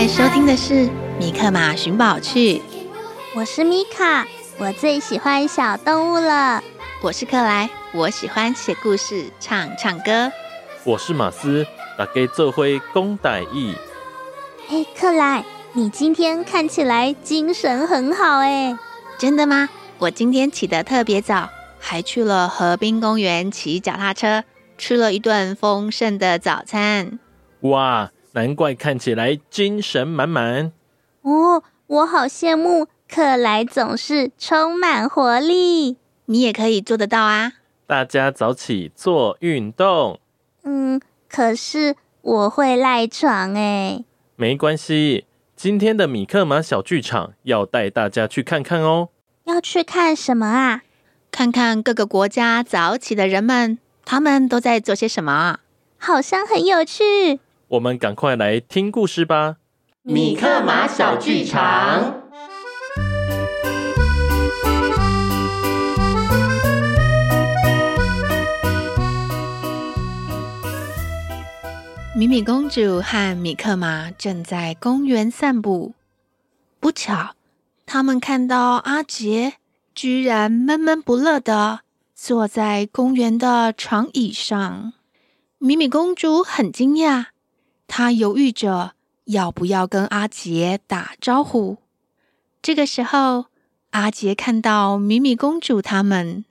在收听的是《米克马寻宝趣》，我是米卡，我最喜欢小动物了。我是克莱，我喜欢写故事、唱唱歌。我是马斯，大家做伙讲台语。嘿，克莱，你今天看起来精神很好哎，真的吗？我今天起得特别早，还去了河滨公园骑脚踏车，吃了一顿丰盛的早餐。哇！难怪看起来精神满满哦！我好羡慕克莱，总是充满活力。你也可以做得到啊！大家早起做运动。嗯，可是我会赖床哎。没关系，今天的米克马小剧场要带大家去看看哦。要去看什么啊？看看各个国家早起的人们，他们都在做些什么？好像很有趣。我们赶快来听故事吧！米克马小剧场。米米公主和米克马正在公园散步，不巧，他们看到阿杰居然闷闷不乐的坐在公园的长椅上。米米公主很惊讶。他犹豫着要不要跟阿杰打招呼。这个时候，阿杰看到米米公主他们。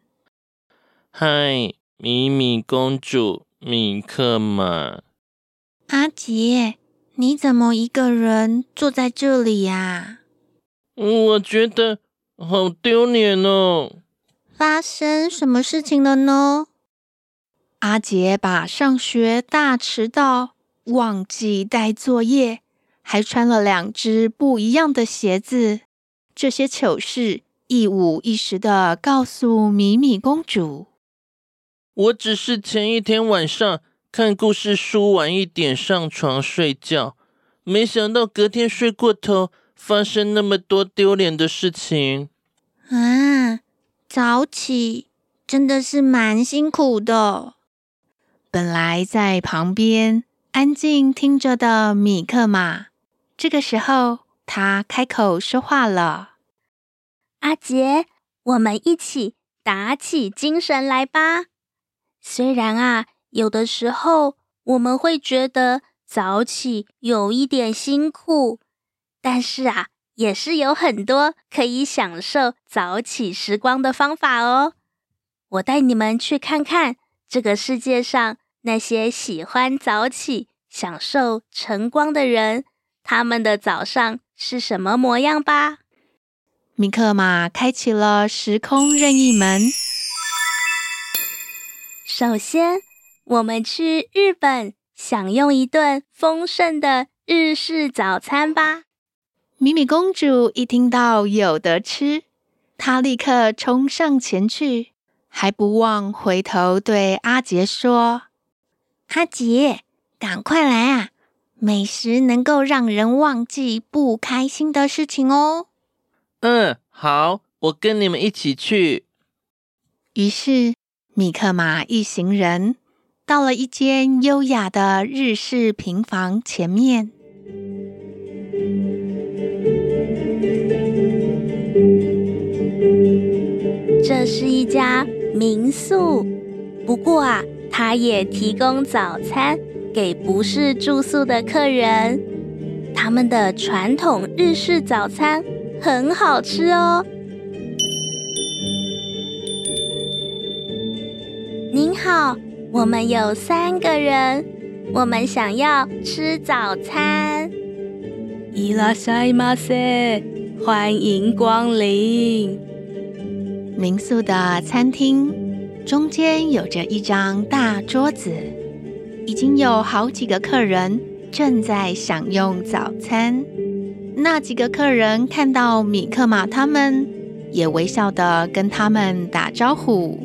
嗨，米米公主，米克马。阿杰，你怎么一个人坐在这里呀？我觉得好丢脸哦。发生什么事情了呢？阿杰把上学大迟到。忘记带作业，还穿了两只不一样的鞋子。这些糗事一五一十的告诉米米公主。我只是前一天晚上看故事书晚一点上床睡觉，没想到隔天睡过头，发生那么多丢脸的事情。啊，早起真的是蛮辛苦的。本来在旁边。安静听着的米克马，这个时候他开口说话了：“阿杰，我们一起打起精神来吧。虽然啊，有的时候我们会觉得早起有一点辛苦，但是啊，也是有很多可以享受早起时光的方法哦。我带你们去看看这个世界上。”那些喜欢早起、享受晨光的人，他们的早上是什么模样吧？米克马开启了时空任意门，首先，我们去日本享用一顿丰盛的日式早餐吧。米米公主一听到有得吃，她立刻冲上前去，还不忘回头对阿杰说：“阿杰，赶快来啊！美食能够让人忘记不开心的事情哦。”嗯，好，我跟你们一起去。于是，米克马一行人到了一间优雅的日式平房前面。这是一家民宿，不过啊，它也提供早餐给不是住宿的客人。他们的传统日式早餐很好吃哦。您好，我们有三个人，我们想要吃早餐。いらっしゃいませ，欢迎光临。民宿的餐厅 中间有着一张大桌子，已经有好几个客人正在享用早餐。那几个客人看到米克马他们，也微笑地跟他们打招呼。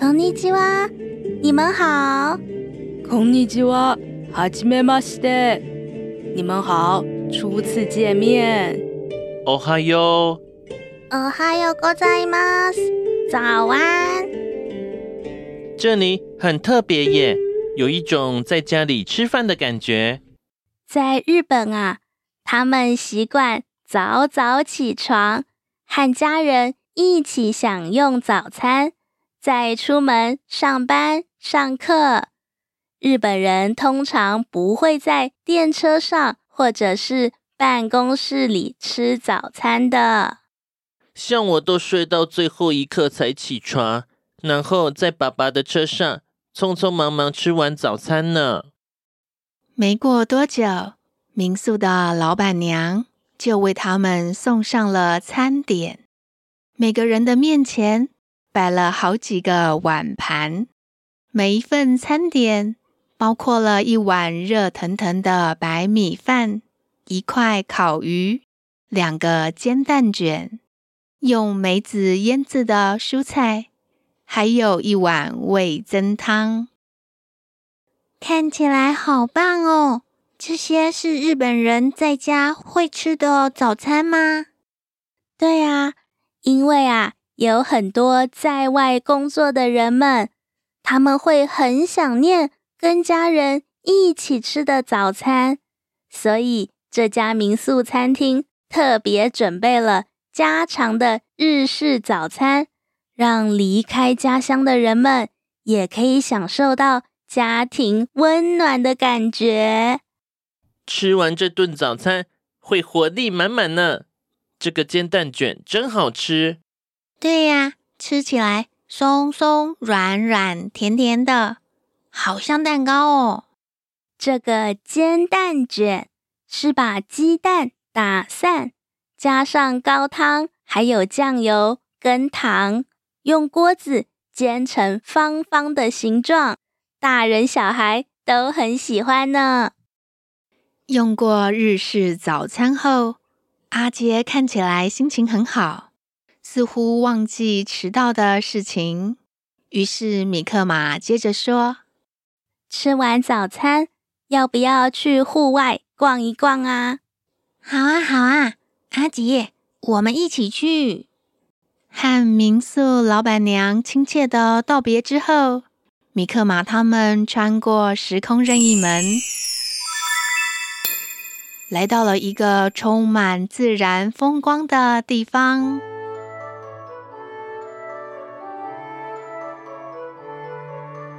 こんにちは，你们好。こんにちは，はじめまして。你们好，初次见面。おはよう。おはようございます。早安。 这里很特别耶，有一种在家里吃饭的感觉。在日本啊，他们习惯早早起床，和家人一起享用早餐。再出门上班、上课，日本人通常不会在电车上或者是办公室里吃早餐的。像我都睡到最后一刻才起床，然后在爸爸的车上匆匆忙忙吃完早餐呢。没过多久，民宿的老板娘就为他们送上了餐点，每个人的面前。摆了好几个碗盘，每一份餐点包括了一碗热腾腾的白米饭、一块烤鱼、两个煎蛋卷、用梅子腌制的蔬菜，还有一碗味噌汤。看起来好棒哦！这些是日本人在家会吃的早餐吗？对啊，因为啊。有很多在外工作的人们，他们会很想念跟家人一起吃的早餐，所以这家民宿餐厅特别准备了家常的日式早餐，让离开家乡的人们也可以享受到家庭温暖的感觉。吃完这顿早餐会活力满满呢。这个煎蛋卷真好吃。对呀，吃起来松松软软、甜甜的，好像蛋糕哦。这个煎蛋卷是把鸡蛋打散，加上高汤，还有酱油跟糖，用锅子煎成方方的形状，大人小孩都很喜欢呢。用过日式早餐后，阿杰看起来心情很好。似乎忘记迟到的事情，于是米克马接着说：“吃完早餐，要不要去户外逛一逛啊？”“好啊，好啊，阿杰，我们一起去。”和民宿老板娘亲切的道别之后，米克马他们穿过时空任意门，来到了一个充满自然风光的地方。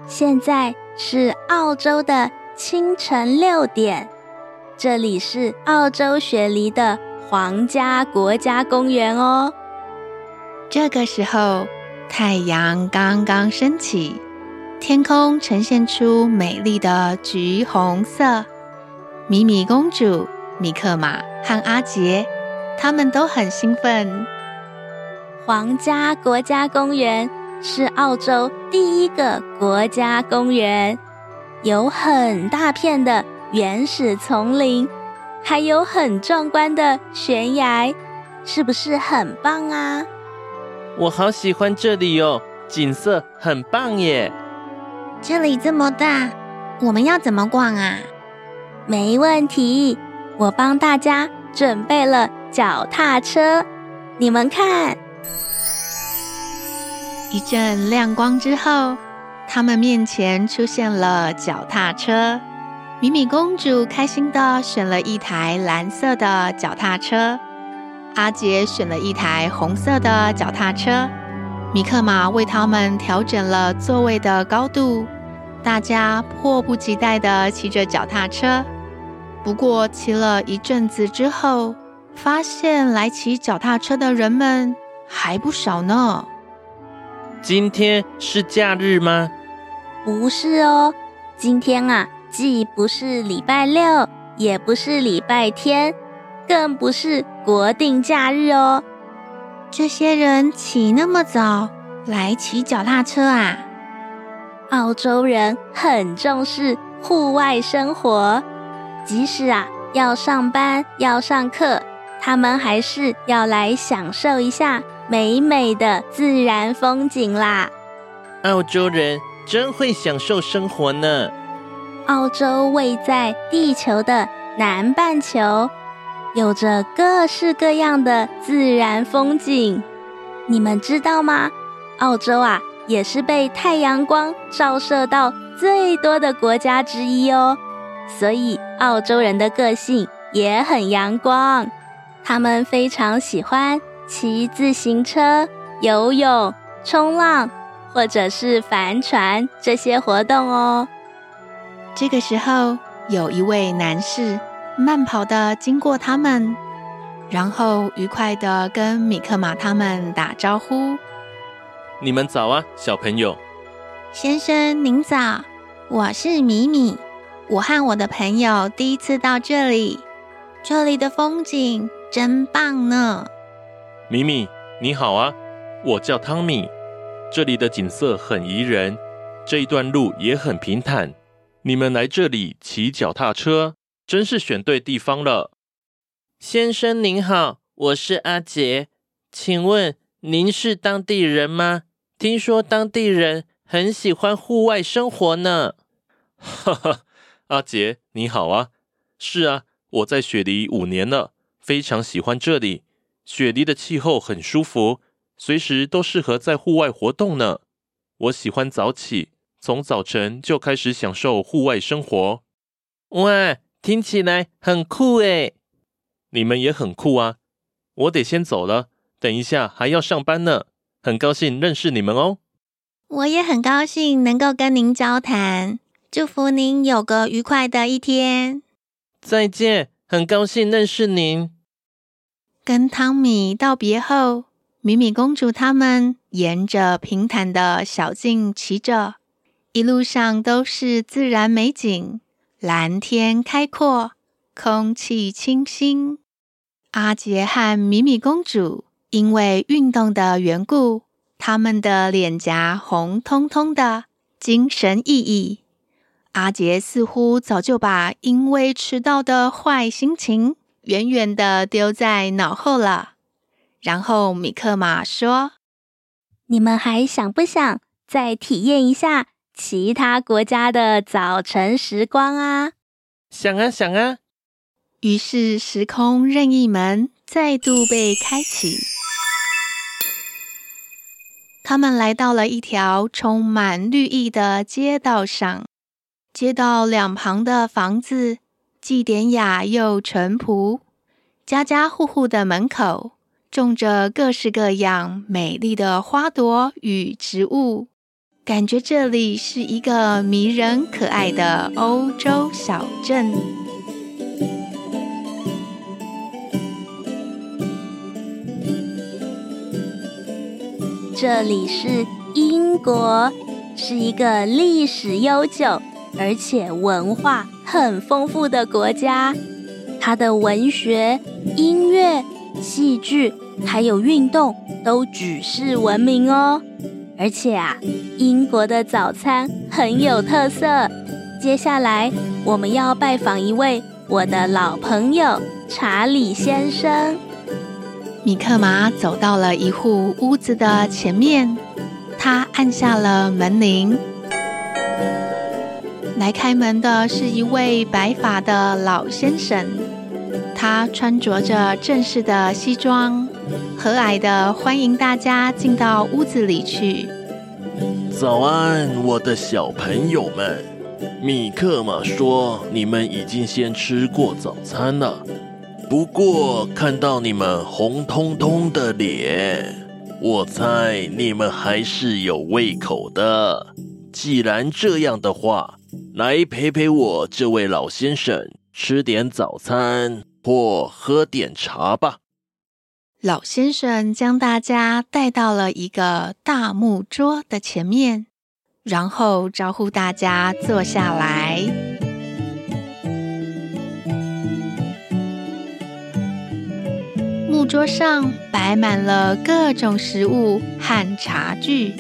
现在是澳洲的清晨六点，这里是澳洲雪梨的皇家国家公园哦。这个时候，太阳刚刚升起，天空呈现出美丽的橘红色。米米公主、米克马和阿杰，他们都很兴奋。皇家国家公园是澳洲第一个国家公园，有很大片的原始丛林，还有很壮观的悬崖，是不是很棒啊？我好喜欢这里哦，景色很棒耶！这里这么大，我们要怎么逛啊？没问题，我帮大家准备了脚踏车，你们看。一阵亮光之后，他们面前出现了脚踏车。米米公主开心的选了一台蓝色的脚踏车，阿杰选了一台红色的脚踏车。米克马为他们调整了座位的高度，大家迫不及待地骑着脚踏车。不过骑了一阵子之后，发现来骑脚踏车的人们还不少呢。今天是假日吗？不是哦，今天啊，既不是礼拜六，也不是礼拜天，更不是国定假日哦。这些人起那么早来骑脚踏车啊？澳洲人很重视户外生活，即使啊要上班要上课，他们还是要来享受一下。美美的自然风景啦！澳洲人真会享受生活呢。澳洲位在地球的南半球，有着各式各样的自然风景。你们知道吗？澳洲啊，也是被太阳光照射到最多的国家之一哦。所以，澳洲人的个性也很阳光，他们非常喜欢。骑自行车、游泳、冲浪，或者是帆船这些活动哦。这个时候，有一位男士慢跑的经过他们，然后愉快的跟米克马他们打招呼：“你们早啊，小朋友。”先生您早，我是米米，我和我的朋友第一次到这里，这里的风景真棒呢。米米，你好啊，我叫汤米。这里的景色很宜人，这一段路也很平坦。你们来这里骑脚踏车，真是选对地方了。先生您好，我是阿杰，请问您是当地人吗？听说当地人很喜欢户外生活呢。哈哈，阿杰你好啊，是啊，我在雪梨五年了，非常喜欢这里。雪梨的气候很舒服，随时都适合在户外活动呢。我喜欢早起，从早晨就开始享受户外生活。哇，听起来很酷诶！你们也很酷啊！我得先走了，等一下还要上班呢。很高兴认识你们哦。我也很高兴能够跟您交谈，祝福您有个愉快的一天。再见，很高兴认识您。跟汤米道别后，米米公主他们沿着平坦的小径骑着，一路上都是自然美景，蓝天开阔，空气清新。阿杰和米米公主因为运动的缘故，他们的脸颊红彤彤的，精神奕奕。阿杰似乎早就把因为迟到的坏心情。远远的丢在脑后了。然后米克马说：“你们还想不想再体验一下其他国家的早晨时光啊？”“想啊，想啊。”于是时空任意门再度被开启。他们来到了一条充满绿意的街道上，街道两旁的房子。既典雅又淳朴，家家户户的门口种着各式各样美丽的花朵与植物，感觉这里是一个迷人可爱的欧洲小镇。这里是英国，是一个历史悠久。而且文化很丰富的国家，它的文学、音乐、戏剧还有运动都举世闻名哦。而且啊，英国的早餐很有特色。接下来我们要拜访一位我的老朋友查理先生。米克马走到了一户屋子的前面，他按下了门铃。来开门的是一位白发的老先生，他穿着着正式的西装，和蔼的欢迎大家进到屋子里去。早安，我的小朋友们！米克玛说你们已经先吃过早餐了，不过看到你们红彤彤的脸，我猜你们还是有胃口的。既然这样的话，来陪陪我这位老先生吃点早餐或喝点茶吧。老先生将大家带到了一个大木桌的前面，然后招呼大家坐下来。木桌上摆满了各种食物和茶具。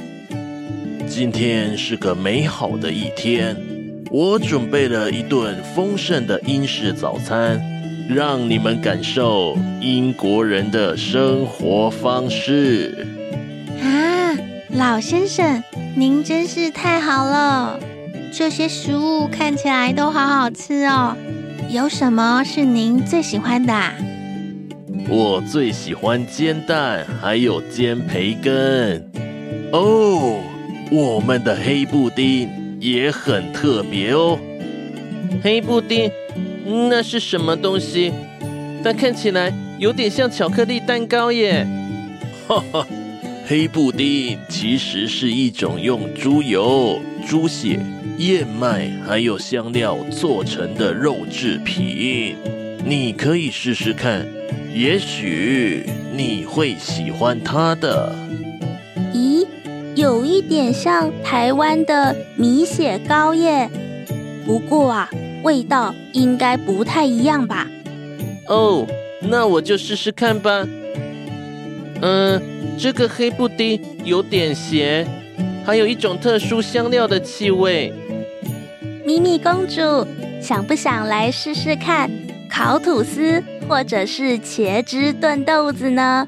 今天是个美好的一天，我准备了一顿丰盛的英式早餐，让你们感受英国人的生活方式。啊，老先生，您真是太好了！这些食物看起来都好好吃哦。有什么是您最喜欢的啊？我最喜欢煎蛋，还有煎培根。哦。我们的黑布丁也很特别哦。黑布丁，那是什么东西？它看起来有点像巧克力蛋糕耶。哈哈，黑布丁其实是一种用猪油、猪血、燕麦还有香料做成的肉制品。你可以试试看，也许你会喜欢它的。咦有一点像台湾的米血糕耶，不过啊，味道应该不太一样吧？哦，那我就试试看吧。嗯，这个黑布丁有点咸，还有一种特殊香料的气味。咪咪公主，想不想来试试看烤吐司或者是茄汁炖豆子呢？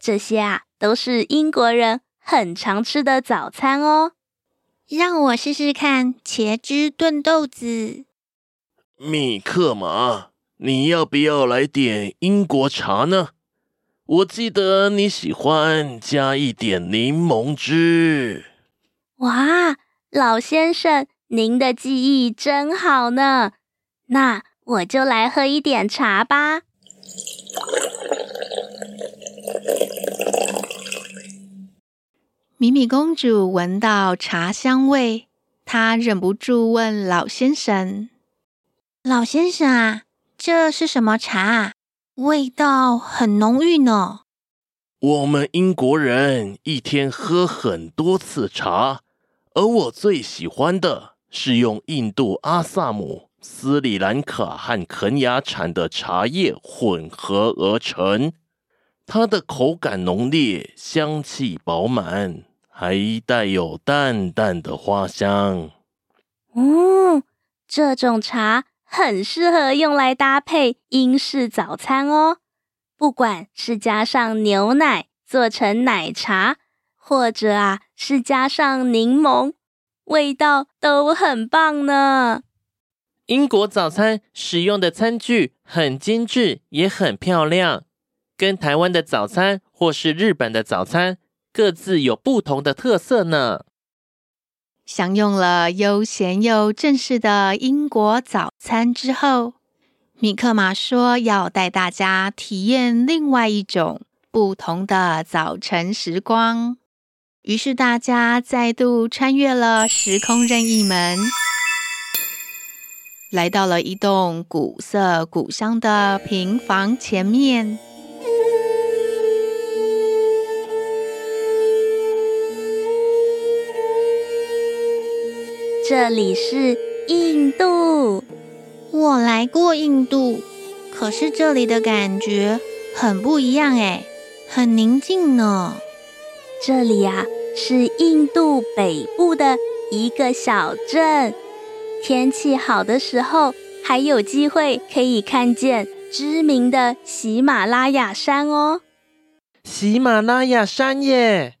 这些啊，都是英国人。很常吃的早餐哦，让我试试看茄汁炖豆子。米克马，你要不要来点英国茶呢？我记得你喜欢加一点柠檬汁。哇，老先生，您的记忆真好呢。那我就来喝一点茶吧。米米公主闻到茶香味，她忍不住问老先生：“老先生啊，这是什么茶啊？味道很浓郁呢。”我们英国人一天喝很多次茶，而我最喜欢的是用印度阿萨姆、斯里兰卡和肯雅产的茶叶混合而成，它的口感浓烈，香气饱满。还带有淡淡的花香。嗯，这种茶很适合用来搭配英式早餐哦。不管是加上牛奶做成奶茶，或者啊是加上柠檬，味道都很棒呢。英国早餐使用的餐具很精致，也很漂亮，跟台湾的早餐或是日本的早餐。各自有不同的特色呢。享用了悠闲又正式的英国早餐之后，米克马说要带大家体验另外一种不同的早晨时光。于是大家再度穿越了时空任意门，来到了一栋古色古香的平房前面。这里是印度，我来过印度，可是这里的感觉很不一样诶，很宁静呢。这里啊，是印度北部的一个小镇。天气好的时候，还有机会可以看见知名的喜马拉雅山哦。喜马拉雅山耶！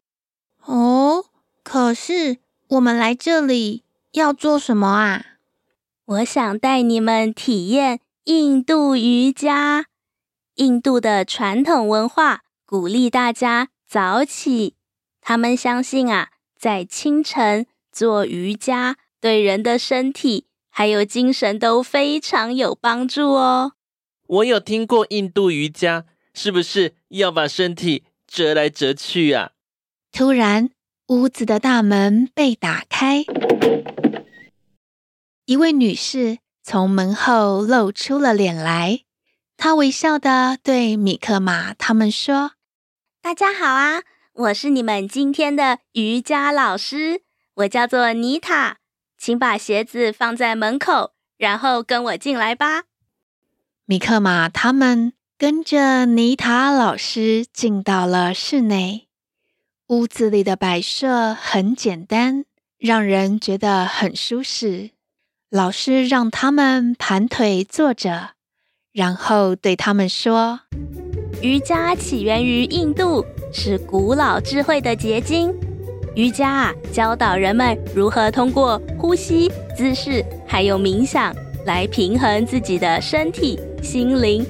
哦，可是我们来这里要做什么啊？我想带你们体验印度瑜伽。印度的传统文化鼓励大家早起，他们相信啊，在清晨做瑜伽对人的身体还有精神都非常有帮助哦。我有听过印度瑜伽，是不是要把身体折来折去啊？突然，屋子的大门被打开。一位女士从门后露出了脸来，她微笑的对米克马他们说：“大家好啊，我是你们今天的瑜伽老师，我叫做妮塔，请把鞋子放在门口，然后跟我进来吧。”米克马他们跟着妮塔老师进到了室内，屋子里的摆设很简单，让人觉得很舒适。老师让他们盘腿坐着，然后对他们说：“瑜伽起源于印度，是古老智慧的结晶。瑜伽啊，教导人们如何通过呼吸、姿势，还有冥想，来平衡自己的身体、心灵。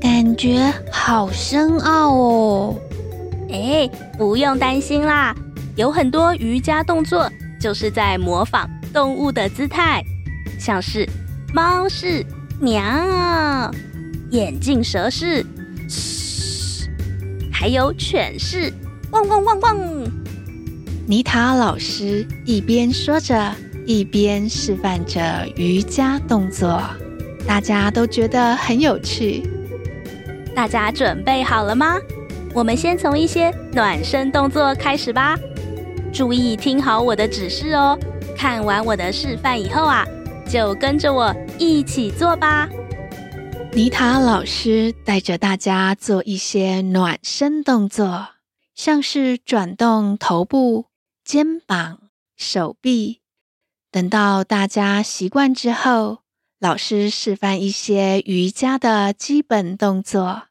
感觉好深奥哦。哎，不用担心啦，有很多瑜伽动作就是在模仿。”动物的姿态，像是猫式喵，眼镜蛇式嘘，还有犬式汪汪汪汪。妮塔老师一边说着，一边示范着瑜伽动作，大家都觉得很有趣。大家准备好了吗？我们先从一些暖身动作开始吧。注意听好我的指示哦。看完我的示范以后啊，就跟着我一起做吧。妮塔老师带着大家做一些暖身动作，像是转动头部、肩膀、手臂。等到大家习惯之后，老师示范一些瑜伽的基本动作。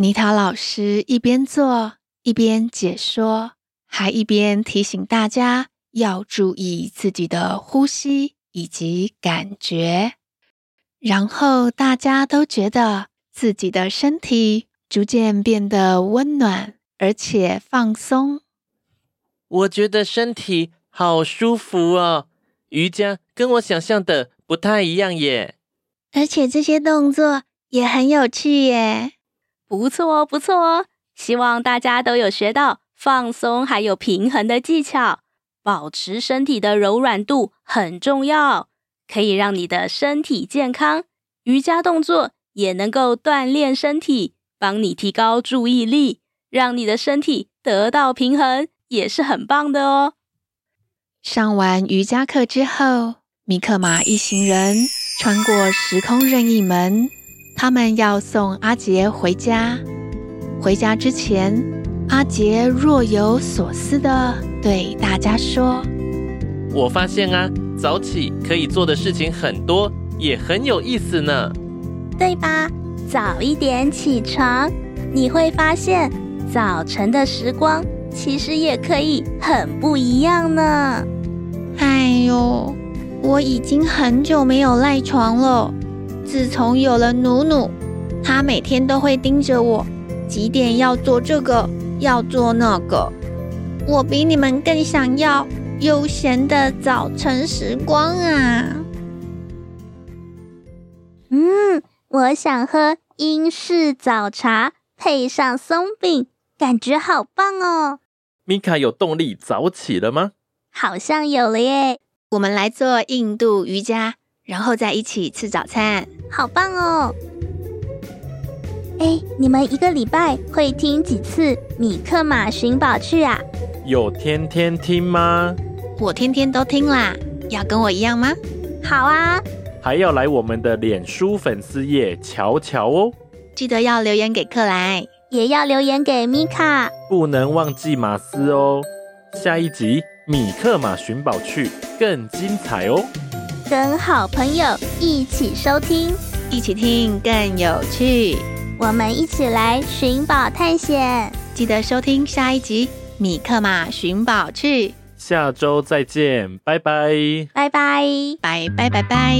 妮塔老师一边做一边解说，还一边提醒大家。要注意自己的呼吸以及感觉，然后大家都觉得自己的身体逐渐变得温暖而且放松。我觉得身体好舒服哦，瑜伽跟我想象的不太一样耶。而且这些动作也很有趣耶。不错哦，不错哦，希望大家都有学到放松还有平衡的技巧。保持身体的柔软度很重要，可以让你的身体健康。瑜伽动作也能够锻炼身体，帮你提高注意力，让你的身体得到平衡，也是很棒的哦。上完瑜伽课之后，米克马一行人穿过时空任意门，他们要送阿杰回家。回家之前，阿杰若有所思地对大家说：“我发现啊，早起可以做的事情很多，也很有意思呢，对吧？早一点起床，你会发现早晨的时光其实也可以很不一样呢。”哎呦，我已经很久没有赖床了。自从有了努努，他每天都会盯着我，几点要做这个。要做那个，我比你们更想要悠闲的早晨时光啊！嗯，我想喝英式早茶，配上松饼，感觉好棒哦！米卡有动力早起了吗？好像有了耶！我们来做印度瑜伽，然后再一起吃早餐，好棒哦！哎，你们一个礼拜会听几次米克马寻宝趣啊？有天天听吗？我天天都听啦，要跟我一样吗？好啊！还要来我们的脸书粉丝页瞧瞧哦！记得要留言给克莱，也要留言给米卡，不能忘记马斯哦！下一集米克马寻宝趣更精彩哦！跟好朋友一起收听，一起听更有趣。我们一起来寻宝探险，记得收听下一集《米克马寻宝去》。下周再见，拜拜，拜拜，拜拜拜拜。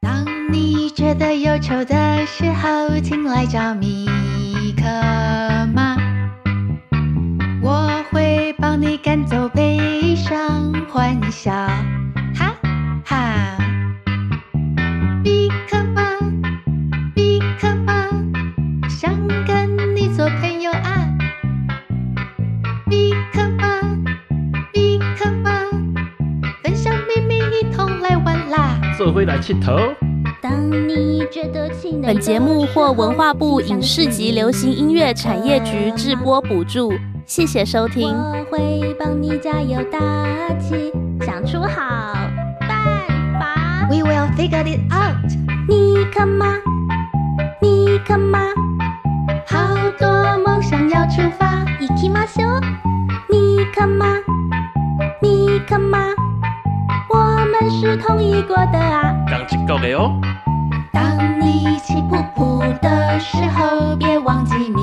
当你觉得忧愁的时候，请来找米克马，气头。当你觉得气馁，本节目获文化部影视及流行音乐产业局制播补助，谢谢收听。我会帮你加油打气，想出好办法。We will figure it out。米克马，米克马，好多梦想要出发。行きましょう。米克马，米克马。是同意过的啊， 刚经过的哦。当你气噗噗的时候，别忘记米